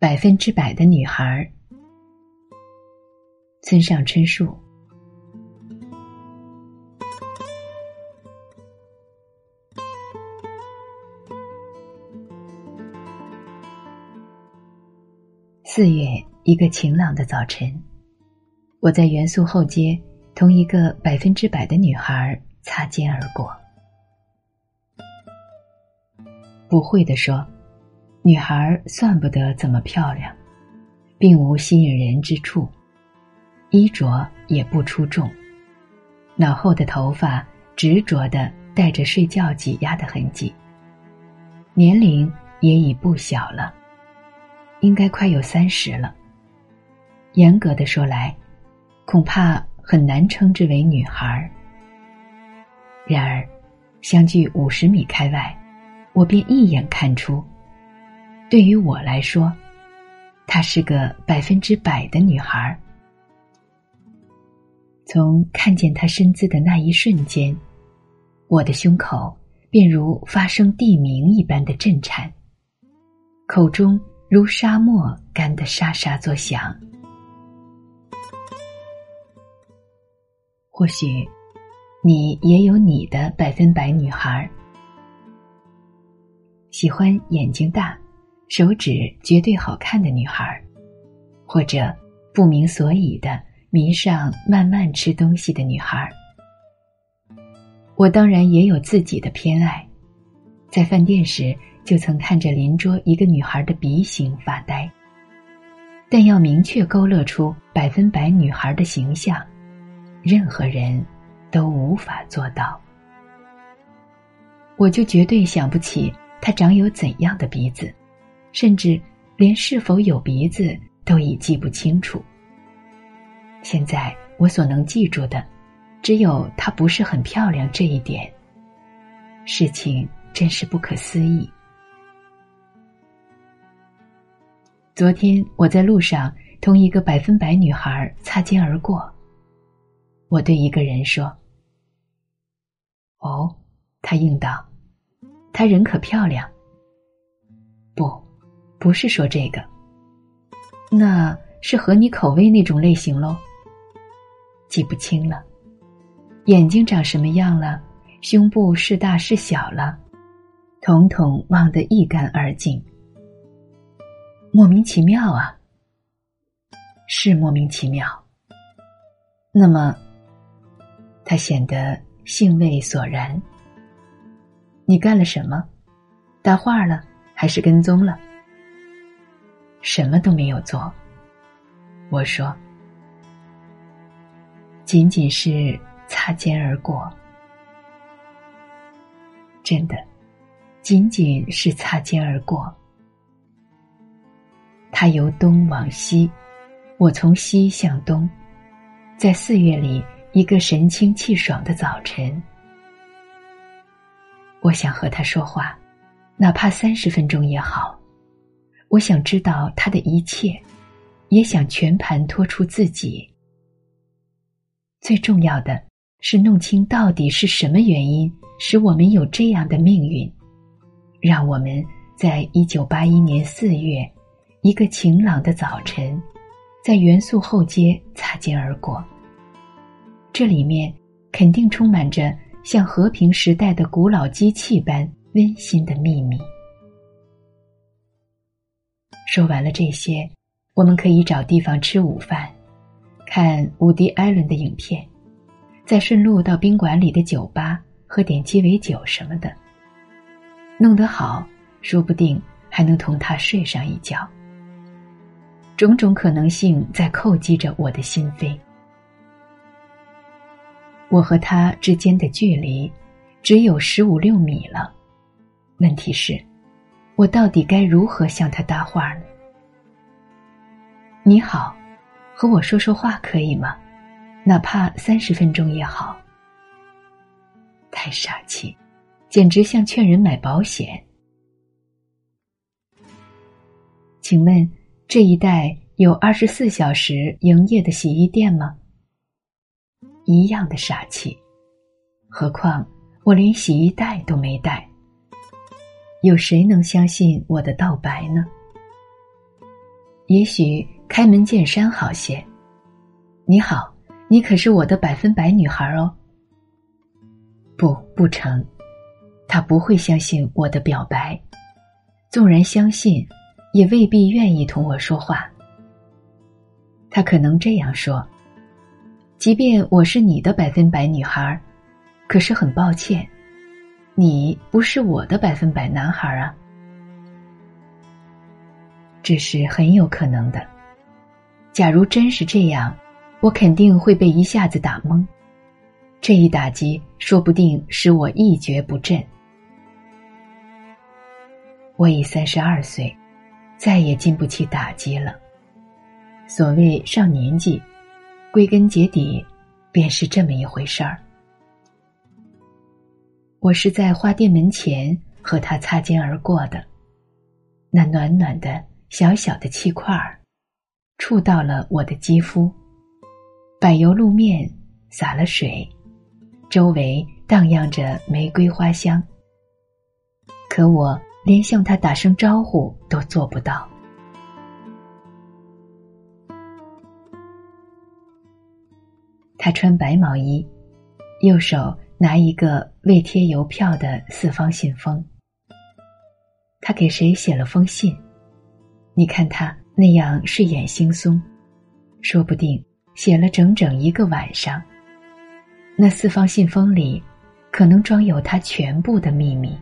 百分之百的女孩，村上春树。四月一个晴朗的早晨，我在元素后街同一个百分之百的女孩擦肩而过。不会的说。女孩算不得怎么漂亮，并无吸引人之处，衣着也不出众，脑后的头发执着的带着睡觉挤压的痕迹，年龄也已不小了，应该快有三十了。严格的说来，恐怕很难称之为女孩。然而，相距五十米开外，我便一眼看出。对于我来说，她是个百分之百的女孩。从看见她身姿的那一瞬间，我的胸口便如发生地鸣一般的震颤，口中如沙漠干的沙沙作响。或许，你也有你的百分百女孩，喜欢眼睛大。手指绝对好看的女孩，或者不明所以的迷上慢慢吃东西的女孩。我当然也有自己的偏爱，在饭店时就曾看着邻桌一个女孩的鼻型发呆。但要明确勾勒出百分百女孩的形象，任何人都无法做到。我就绝对想不起她长有怎样的鼻子。甚至连是否有鼻子都已记不清楚。现在我所能记住的，只有她不是很漂亮这一点。事情真是不可思议。昨天我在路上同一个百分百女孩擦肩而过，我对一个人说：“哦。”他应道：“她人可漂亮。”不。是说这个，那是合你口味那种类型喽。记不清了，眼睛长什么样了，胸部是大是小了，统统忘得一干二净。莫名其妙啊，是莫名其妙。那么，他显得兴味索然。你干了什么？搭话了，还是跟踪了？什么都没有做，我说，仅仅是擦肩而过，真的，仅仅是擦肩而过。他由东往西，我从西向东，在四月里一个神清气爽的早晨，我想和他说话，哪怕三十分钟也好。我想知道他的一切，也想全盘托出自己。最重要的是弄清到底是什么原因使我们有这样的命运，让我们在一九八一年四月一个晴朗的早晨，在元素后街擦肩而过。这里面肯定充满着像和平时代的古老机器般温馨的秘密。说完了这些，我们可以找地方吃午饭，看伍迪·艾伦的影片，再顺路到宾馆里的酒吧喝点鸡尾酒什么的。弄得好，说不定还能同他睡上一觉。种种可能性在叩击着我的心扉。我和他之间的距离只有十五六米了，问题是。我到底该如何向他搭话呢？你好，和我说说话可以吗？哪怕三十分钟也好。太傻气，简直像劝人买保险。请问这一带有二十四小时营业的洗衣店吗？一样的傻气，何况我连洗衣袋都没带。有谁能相信我的道白呢？也许开门见山好些。你好，你可是我的百分百女孩哦。不，不成，他不会相信我的表白，纵然相信，也未必愿意同我说话。他可能这样说：即便我是你的百分百女孩，可是很抱歉，你不是我的百分百男孩啊。这是很有可能的。假如真是这样，我肯定会被一下子打懵。这一打击说不定使我一蹶不振。我已三十二岁，再也经不起打击了。所谓上年纪，归根结底，便是这么一回事儿。我是在花店门前和他擦肩而过的，那暖暖的。小小的气块儿，触到了我的肌肤。柏油路面洒了水，周围荡漾着玫瑰花香。可我连向他打声招呼都做不到。他穿白毛衣，右手拿一个未贴邮票的四方信封。他给谁写了封信？你看他那样睡眼惺忪，说不定写了整整一个晚上。那四方信封里，可能装有他全部的秘密。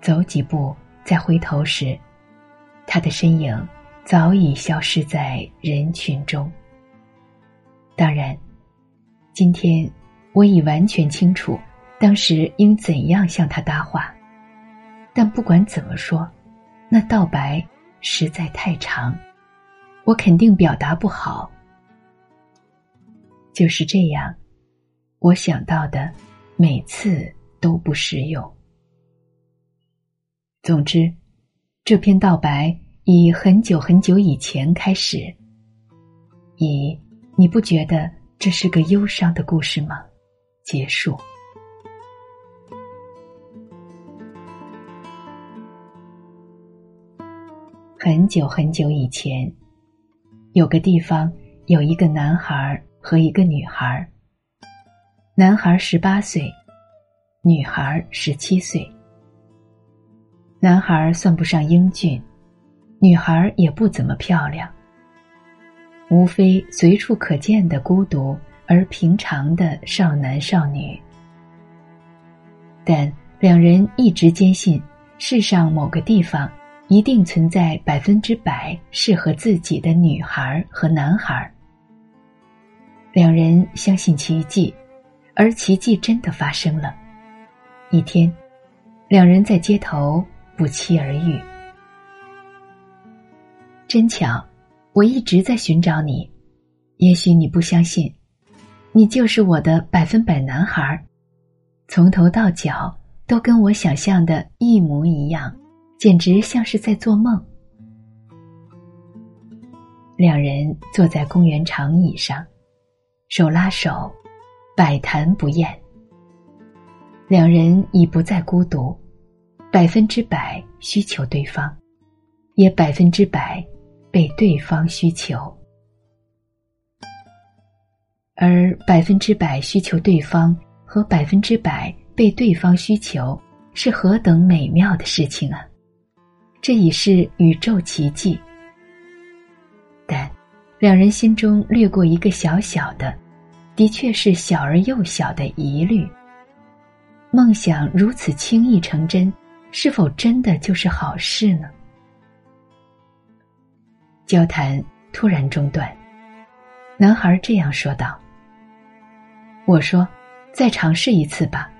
走几步，再回头时，他的身影早已消失在人群中。当然，今天我已完全清楚当时应怎样向他搭话，但不管怎么说。那道白实在太长，我肯定表达不好。就是这样，我想到的每次都不实用。总之，这篇道白以很久很久以前开始。以你不觉得这是个忧伤的故事吗？结束。很久很久以前，有个地方有一个男孩和一个女孩。男孩十八岁，女孩十七岁。男孩算不上英俊，女孩也不怎么漂亮，无非随处可见的孤独而平常的少男少女。但两人一直坚信，世上某个地方。一定存在百分之百适合自己的女孩和男孩。两人相信奇迹，而奇迹真的发生了。一天，两人在街头不期而遇。真巧，我一直在寻找你。也许你不相信，你就是我的百分百男孩，从头到脚都跟我想象的一模一样。简直像是在做梦。两人坐在公园长椅上，手拉手，百谈不厌。两人已不再孤独，百分之百需求对方，也百分之百被对方需求。而百分之百需求对方和百分之百被对方需求，是何等美妙的事情啊！这已是宇宙奇迹，但两人心中掠过一个小小的，的确是小而又小的疑虑：梦想如此轻易成真，是否真的就是好事呢？交谈突然中断，男孩这样说道：“我说，再尝试一次吧。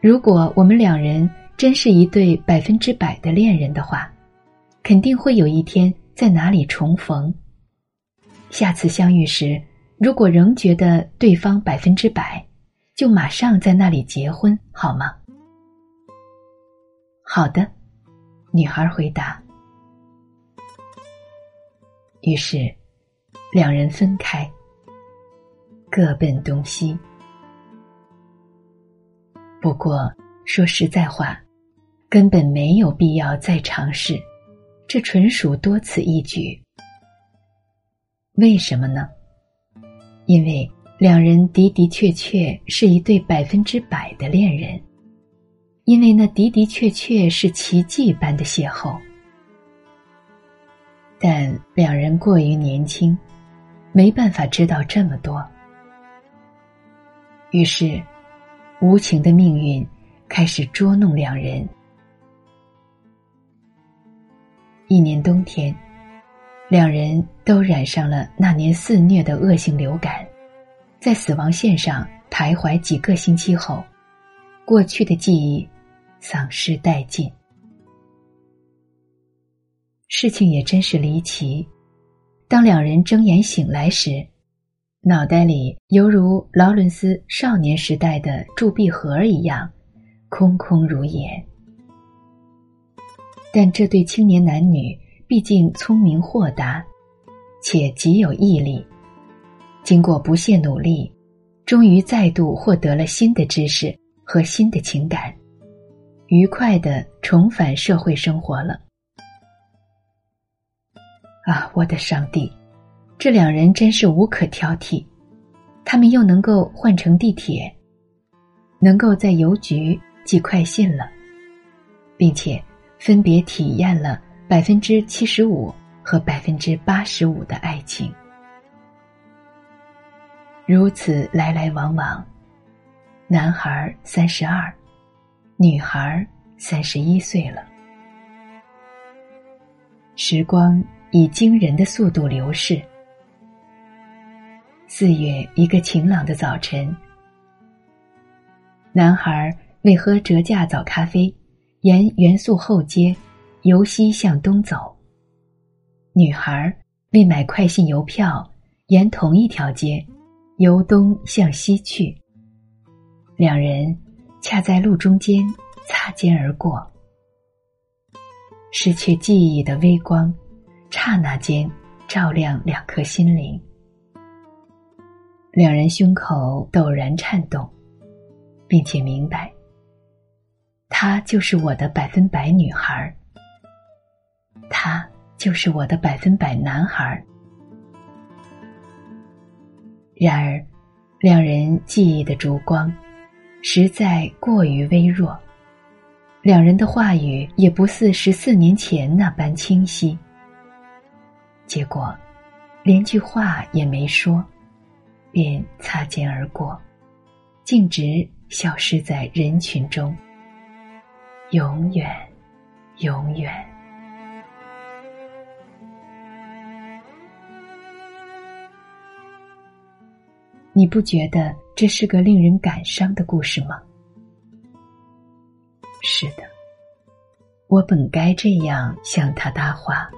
如果我们两人……”真是一对百分之百的恋人的话，肯定会有一天在哪里重逢。下次相遇时，如果仍觉得对方百分之百，就马上在那里结婚，好吗？好的，女孩回答。于是，两人分开，各奔东西。不过，说实在话。根本没有必要再尝试，这纯属多此一举。为什么呢？因为两人的的确确是一对百分之百的恋人，因为那的的确确是奇迹般的邂逅。但两人过于年轻，没办法知道这么多。于是，无情的命运开始捉弄两人。一年冬天，两人都染上了那年肆虐的恶性流感，在死亡线上徘徊几个星期后，过去的记忆丧失殆尽。事情也真是离奇。当两人睁眼醒来时，脑袋里犹如劳伦斯少年时代的铸币盒一样，空空如也。但这对青年男女毕竟聪明豁达，且极有毅力，经过不懈努力，终于再度获得了新的知识和新的情感，愉快的重返社会生活了。啊，我的上帝，这两人真是无可挑剔。他们又能够换乘地铁，能够在邮局寄快信了，并且分别体验了百分之七十五和百分之八十五的爱情。如此来来往往，男孩三十二，女孩三十一岁了。时光。以惊人的速度流逝。四月一个晴朗的早晨，男孩为喝折价早咖啡，沿元素后街由西向东走；女孩为买快信邮票，沿同一条街由东向西去。两人恰在路中间擦肩而过，失去记忆的微光。刹那间，照亮两颗心灵。两人胸口陡然颤动，并且明白，她就是我的百分百女孩他就是我的百分百男孩然而，两人记忆的烛光实在过于微弱，两人的话语也不似十四年前那般清晰。结果，连句话也没说，便擦肩而过，径直消失在人群中。永远，永远。你不觉得这是个令人感伤的故事吗？是的，我本该这样向他搭话。